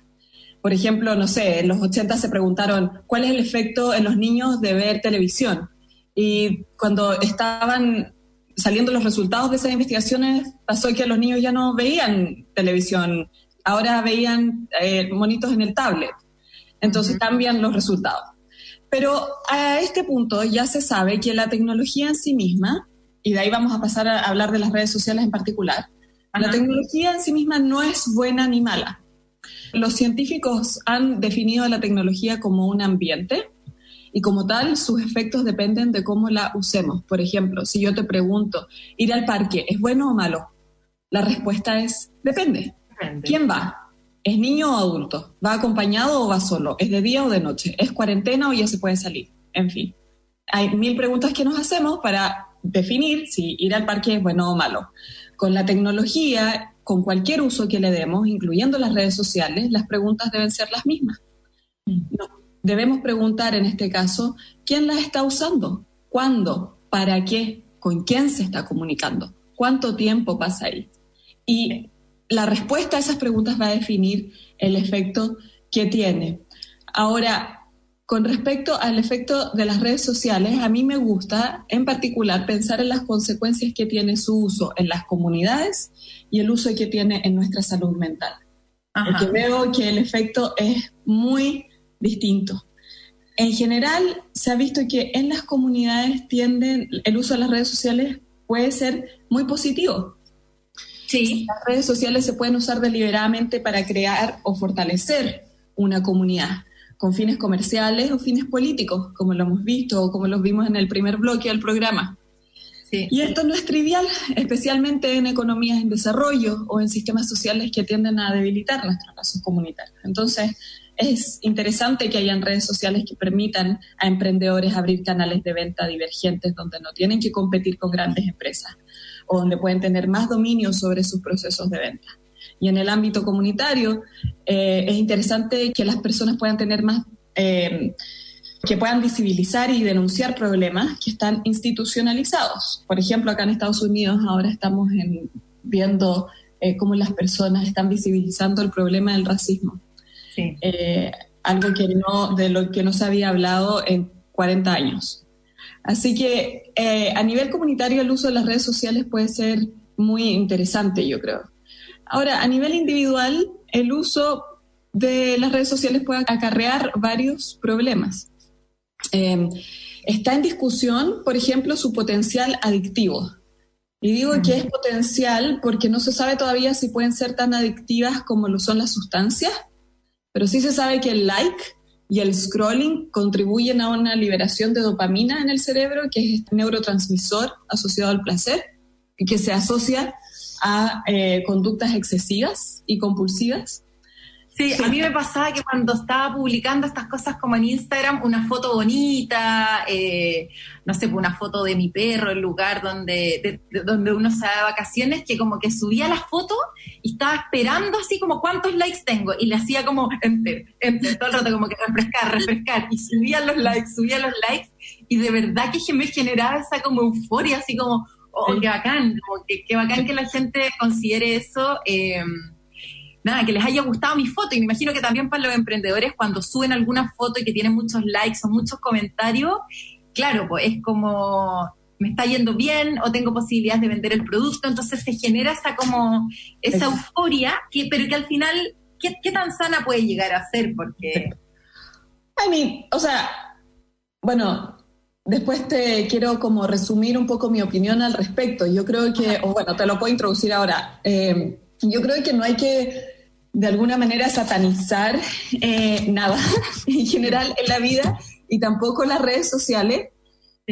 S8: Por ejemplo, no sé, en los 80 se preguntaron cuál es el efecto en los niños de ver televisión. Y cuando estaban saliendo los resultados de esas investigaciones, pasó que los niños ya no veían televisión, ahora veían eh, monitos en el tablet. Entonces cambian los resultados. Pero a este punto ya se sabe que la tecnología en sí misma, y de ahí vamos a pasar a hablar de las redes sociales en particular, la tecnología en sí misma no es buena ni mala. Los científicos han definido la tecnología como un ambiente y como tal sus efectos dependen de cómo la usemos. Por ejemplo, si yo te pregunto, ¿ir al parque es bueno o malo? La respuesta es depende. ¿Quién va? ¿Es niño o adulto? ¿Va acompañado o va solo? ¿Es de día o de noche? ¿Es cuarentena o ya se puede salir? En fin, hay mil preguntas que nos hacemos para definir si ir al parque es bueno o malo. Con la tecnología, con cualquier uso que le demos, incluyendo las redes sociales, las preguntas deben ser las mismas. debemos preguntar en este caso, ¿quién las está usando? ¿Cuándo? ¿Para qué? ¿Con quién se está comunicando? ¿Cuánto tiempo pasa ahí? Y la respuesta a esas preguntas va a definir el efecto que tiene. Ahora, con respecto al efecto de las redes sociales, a mí me gusta en particular pensar en las consecuencias que tiene su uso en las comunidades y el uso que tiene en nuestra salud mental. Porque veo que el efecto es muy distinto. En general, se ha visto que en las comunidades tienden, el uso de las redes sociales puede ser muy positivo.
S1: Sí.
S8: Las redes sociales se pueden usar deliberadamente para crear o fortalecer una comunidad con fines comerciales o fines políticos, como lo hemos visto o como los vimos en el primer bloque del programa. Y esto no es trivial, especialmente en economías en desarrollo o en sistemas sociales que tienden a debilitar nuestros lazos comunitarios. Entonces, es interesante que hayan redes sociales que permitan a emprendedores abrir canales de venta divergentes donde no tienen que competir con grandes empresas o donde pueden tener más dominio sobre sus procesos de venta. Y en el ámbito comunitario eh, es interesante que las personas puedan tener más... Eh, que puedan visibilizar y denunciar problemas que están institucionalizados. Por ejemplo, acá en Estados Unidos ahora estamos viendo eh, cómo las personas están visibilizando el problema del racismo. Eh, algo que no, de lo que no se había hablado en 40 años. Así que eh, a nivel comunitario el uso de las redes sociales puede ser muy interesante, yo creo. Ahora, a nivel individual, el uso de las redes sociales puede acarrear varios problemas. Eh, está en discusión, por ejemplo, su potencial adictivo. Y digo que es potencial porque no se sabe todavía si pueden ser tan adictivas como lo son las sustancias, pero sí se sabe que el like y el scrolling contribuyen a una liberación de dopamina en el cerebro, que es este neurotransmisor asociado al placer y que se asocia a eh, conductas excesivas y compulsivas.
S1: Sí, a mí me pasaba que cuando estaba publicando estas cosas como en Instagram, una foto bonita, eh, no sé, pues una foto de mi perro, el lugar donde, donde uno se da de vacaciones, que como que subía la foto y estaba esperando así como cuántos likes tengo y le hacía como enter, enter, todo el rato como que refrescar, refrescar y subía los likes, subía los likes y de verdad que me generaba esa como euforia, así como, oh, qué bacán, como que, qué bacán que la gente considere eso. Eh, nada, que les haya gustado mi foto. Y me imagino que también para los emprendedores, cuando suben alguna foto y que tienen muchos likes o muchos comentarios, claro, pues es como me está yendo bien o tengo posibilidades de vender el producto, entonces se genera esa como esa euforia, que, pero que al final, ¿qué, tan sana puede llegar a ser? Porque...
S8: I mean, o sea, bueno, después te quiero como resumir un poco mi opinión al respecto. Yo creo que, o bueno, te lo puedo introducir ahora. Eh, yo creo que no hay que de alguna manera satanizar eh, nada en general en la vida y tampoco las redes sociales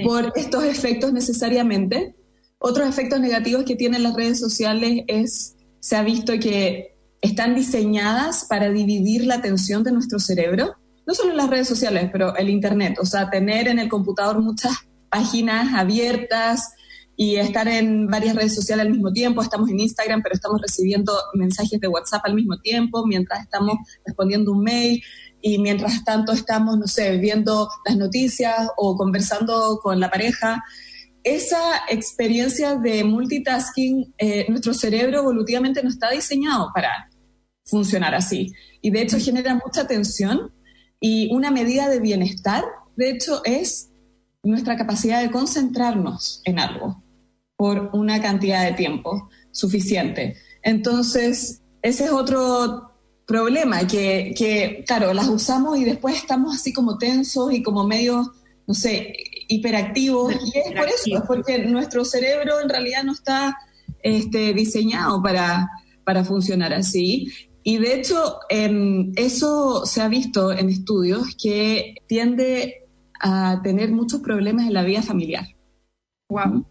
S8: por estos efectos necesariamente. Otros efectos negativos que tienen las redes sociales es, se ha visto que están diseñadas para dividir la atención de nuestro cerebro, no solo las redes sociales, pero el Internet, o sea, tener en el computador muchas páginas abiertas, y estar en varias redes sociales al mismo tiempo. Estamos en Instagram, pero estamos recibiendo mensajes de WhatsApp al mismo tiempo, mientras estamos respondiendo un mail y mientras tanto estamos, no sé, viendo las noticias o conversando con la pareja. Esa experiencia de multitasking, eh, nuestro cerebro evolutivamente no está diseñado para funcionar así. Y de hecho genera mucha tensión y una medida de bienestar, de hecho, es nuestra capacidad de concentrarnos en algo por una cantidad de tiempo suficiente. Entonces, ese es otro problema, que, que, claro, las usamos y después estamos así como tensos y como medio, no sé, hiperactivos. Y es por eso, es porque nuestro cerebro en realidad no está este, diseñado para, para funcionar así. Y de hecho, em, eso se ha visto en estudios que tiende a tener muchos problemas en la vida familiar.
S1: Wow.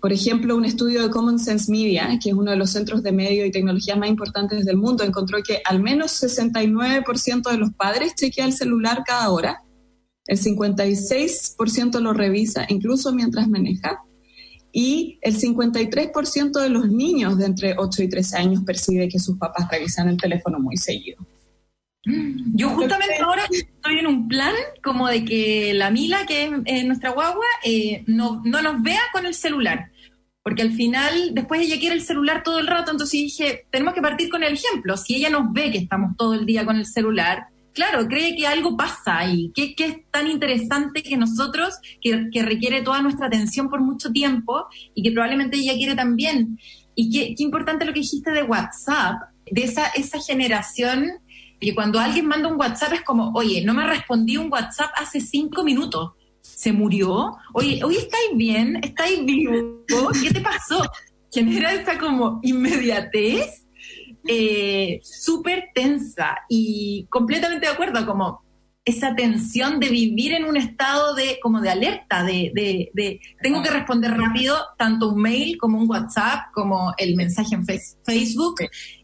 S8: Por ejemplo, un estudio de Common Sense Media, que es uno de los centros de medio y tecnología más importantes del mundo, encontró que al menos 69% de los padres chequea el celular cada hora, el 56% lo revisa incluso mientras maneja, y el 53% de los niños de entre 8 y 13 años percibe que sus papás revisan el teléfono muy seguido.
S1: Yo justamente ahora estoy en un plan como de que la Mila, que es eh, nuestra guagua, eh, no, no nos vea con el celular. Porque al final, después ella quiere el celular todo el rato, entonces dije, tenemos que partir con el ejemplo. Si ella nos ve que estamos todo el día con el celular, claro, cree que algo pasa ahí, que, que es tan interesante que nosotros, que, que requiere toda nuestra atención por mucho tiempo y que probablemente ella quiere también. Y qué, qué importante lo que dijiste de WhatsApp, de esa, esa generación que cuando alguien manda un WhatsApp es como, oye, no me respondí un WhatsApp hace cinco minutos, se murió, oye, hoy estáis bien, estáis vivo, ¿qué te pasó? Genera esa como inmediatez eh, súper tensa y completamente de acuerdo, como esa tensión de vivir en un estado de como de alerta, de, de, de tengo que responder rápido tanto un mail como un WhatsApp, como el mensaje en face- Facebook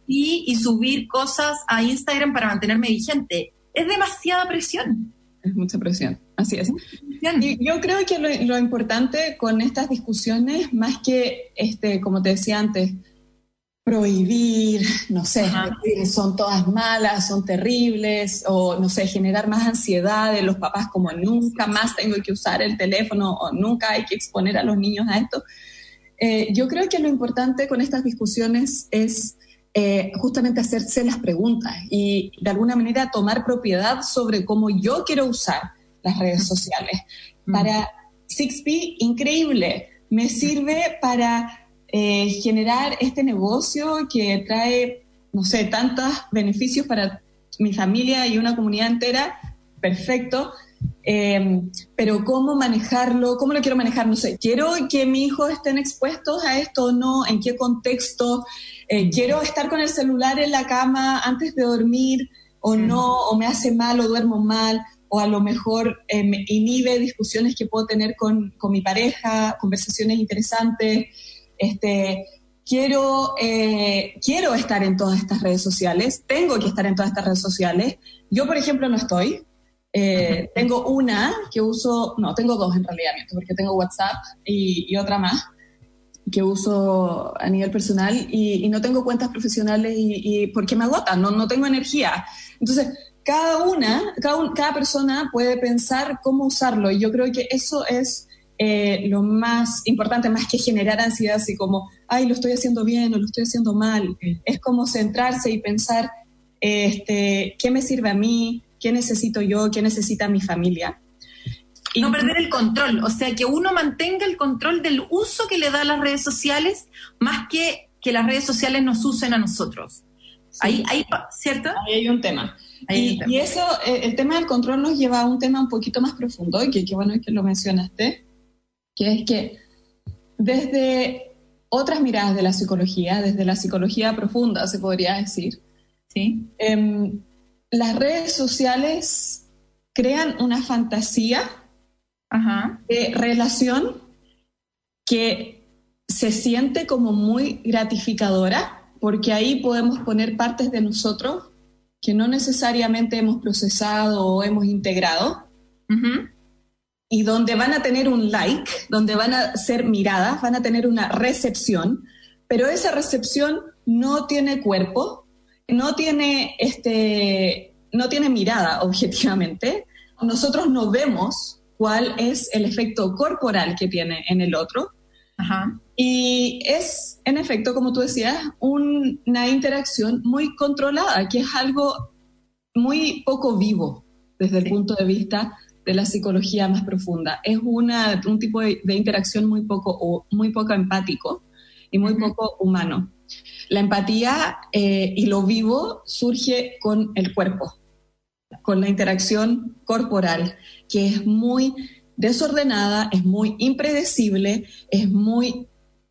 S1: y, y subir cosas a Instagram para mantenerme vigente. Es demasiada presión.
S8: Es mucha presión, así es. Y yo creo que lo, lo importante con estas discusiones, más que, este, como te decía antes, prohibir, no sé, decir, son todas malas, son terribles, o no sé, generar más ansiedad de los papás como nunca más tengo que usar el teléfono o nunca hay que exponer a los niños a esto. Eh, yo creo que lo importante con estas discusiones es eh, justamente hacerse las preguntas y de alguna manera tomar propiedad sobre cómo yo quiero usar las redes sociales. Para Sixpy, increíble, me sirve para eh, generar este negocio que trae, no sé, tantos beneficios para mi familia y una comunidad entera, perfecto. Eh, pero cómo manejarlo, cómo lo quiero manejar, no sé, quiero que mi hijo estén expuestos a esto o no, en qué contexto, Eh, quiero estar con el celular en la cama antes de dormir o no, o me hace mal o duermo mal, o a lo mejor eh, me inhibe discusiones que puedo tener con, con mi pareja, conversaciones interesantes. Este, quiero, eh, quiero estar en todas estas redes sociales, tengo que estar en todas estas redes sociales. Yo, por ejemplo, no estoy. Eh, tengo una que uso, no, tengo dos en realidad, porque tengo WhatsApp y, y otra más que uso a nivel personal y, y no tengo cuentas profesionales y, y porque me agotan, no, no tengo energía. Entonces, cada una, cada, un- cada persona puede pensar cómo usarlo y yo creo que eso es eh, lo más importante, más que generar ansiedad, así como, ay, lo estoy haciendo bien o lo estoy haciendo mal. Es como centrarse y pensar, este, ¿qué me sirve a mí? ¿Qué necesito yo? ¿Qué necesita mi familia? Y
S1: no perder el control, o sea, que uno mantenga el control del uso que le da a las redes sociales, más que que las redes sociales nos usen a nosotros. Ahí, ahí, ¿cierto?
S8: Ahí hay un tema. Y, eso, eh, el tema del control nos lleva a un tema un poquito más profundo, y que qué bueno que lo mencionaste, que es que desde otras miradas de la psicología, desde la psicología profunda, se podría decir,
S1: Sí.
S8: em, las redes sociales crean una fantasía
S1: Ajá.
S8: de relación que se siente como muy gratificadora, porque ahí podemos poner partes de nosotros que no necesariamente hemos procesado o hemos integrado. Y donde van a tener un like, donde van a ser miradas, van a tener una recepción, pero esa recepción no tiene cuerpo, no tiene, este, no tiene mirada objetivamente. Nosotros no vemos cuál es el efecto corporal que tiene en el otro.
S1: Ajá.
S8: Y es, en efecto, como tú decías, un- una interacción muy controlada, que es algo muy poco vivo desde el
S1: Sí.
S8: punto de vista de la psicología más profunda. Es una, un tipo de, de interacción muy poco, o muy poco empático y muy poco humano. La empatía eh, y lo vivo surge con el cuerpo, con la interacción corporal, que es muy desordenada, es muy impredecible, es muy,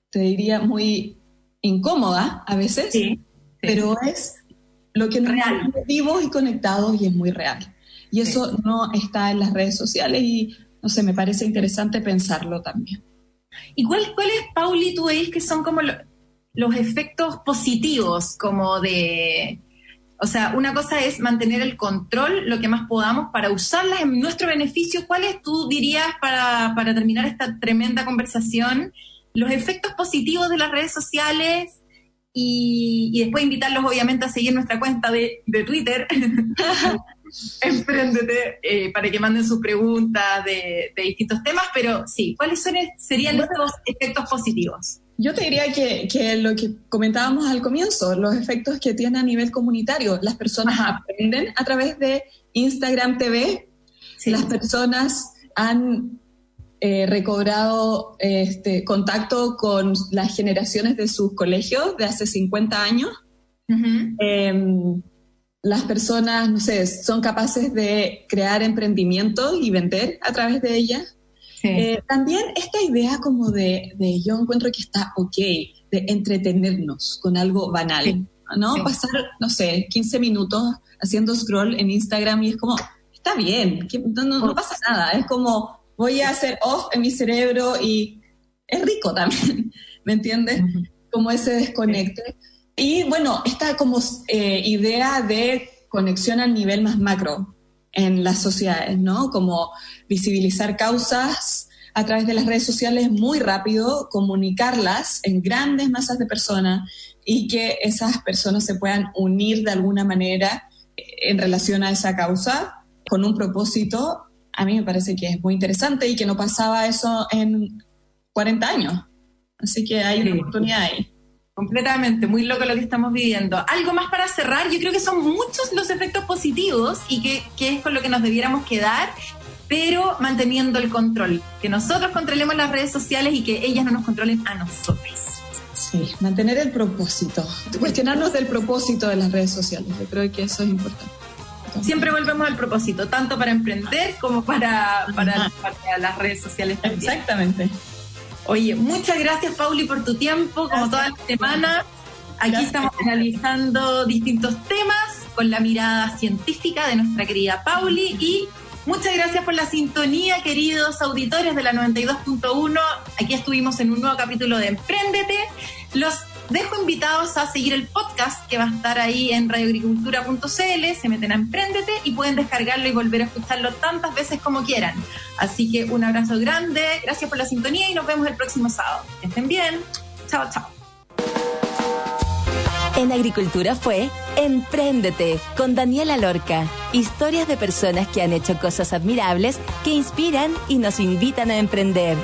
S8: te diría, muy incómoda a veces,
S1: Sí.
S8: pero es lo que nos
S1: Real.
S8: vivos y conectados y es muy real. Y eso no está en las redes sociales y, no sé, me parece interesante pensarlo también.
S1: ¿Y cuál, cuál Pauli, tú veis que son como lo- los efectos positivos, como de... O sea, una cosa es mantener el control, lo que más podamos, para usarlas en nuestro beneficio. ¿Cuáles tú dirías, para, para terminar esta tremenda conversación, los efectos positivos de las redes sociales y, y después invitarlos obviamente a seguir nuestra cuenta de, de Twitter, Emprendete, eh, para que manden sus preguntas de, de distintos temas, pero sí, ¿cuáles son, serían estos efectos positivos?
S8: Yo te diría que, que, lo que comentábamos al comienzo, los efectos que tiene a nivel comunitario. Las personas
S1: Ajá.
S8: aprenden a través de Instagram TV,
S1: Sí.
S8: las personas han eh, recobrado este, contacto con las generaciones de sus colegios de hace 50 años.
S1: Ujú.
S8: Em, las personas, no sé, son capaces de crear emprendimientos y vender a través de ellas.
S1: Sí.
S8: Eh, también esta idea como de, de yo encuentro que está ok, de entretenernos con algo banal,
S1: Sí.
S8: ¿no?
S1: Sí.
S8: Pasar, no sé, 15 minutos haciendo scroll en Instagram y es como, está bien, que no, no- no pasa nada, es como voy a hacer off en mi cerebro y es rico también, ¿me entiendes? Como ese desconecte. Y bueno, esta como eh, idea de conexión al nivel más macro en las sociedades, ¿no? Como visibilizar causas a través de las redes sociales muy rápido, comunicarlas en grandes masas de personas y que esas personas se puedan unir de alguna manera eh, en relación a esa causa con un propósito, a mí me parece que es muy interesante y que no pasaba eso en 40 años. Así que hay una
S1: Sí.
S8: oportunidad ahí.
S1: Completamente, muy loco lo que estamos viviendo. Algo más para cerrar, yo creo que son muchos los efectos positivos y que, que es con lo que nos debiéramos quedar, pero manteniendo el control. Que nosotros controlemos las redes sociales y que ellas no nos controlen a nosotros.
S8: Sí, mantener el propósito, cuestionarnos del propósito de las redes sociales. Yo creo que eso es importante. Entonces,
S1: Siempre volvemos al propósito, tanto para emprender como para, para, para las redes sociales también.
S8: Exactamente.
S1: Oye, muchas gracias Pauli por tu tiempo, como toda la semana. Aquí
S8: Gracias.
S1: estamos analizando distintos temas con la mirada científica de nuestra querida Pauli y muchas gracias por la sintonía, queridos auditores de la 92.1. Aquí estuvimos en un nuevo capítulo de Emprendete. Los dejo invitados a seguir el podcast que va a estar ahí en radioagricultura.cl, se meten a Emprendete y pueden descargarlo y volver a escucharlo tantas veces como quieran. Así que un abrazo grande, gracias por la sintonía y nos vemos el próximo sábado. Que estén bien. Chao, chao.
S6: En Agricultura fue Empréndete con Daniela Lorca. Historias de personas que han hecho cosas admirables que inspiran y nos invitan a emprender.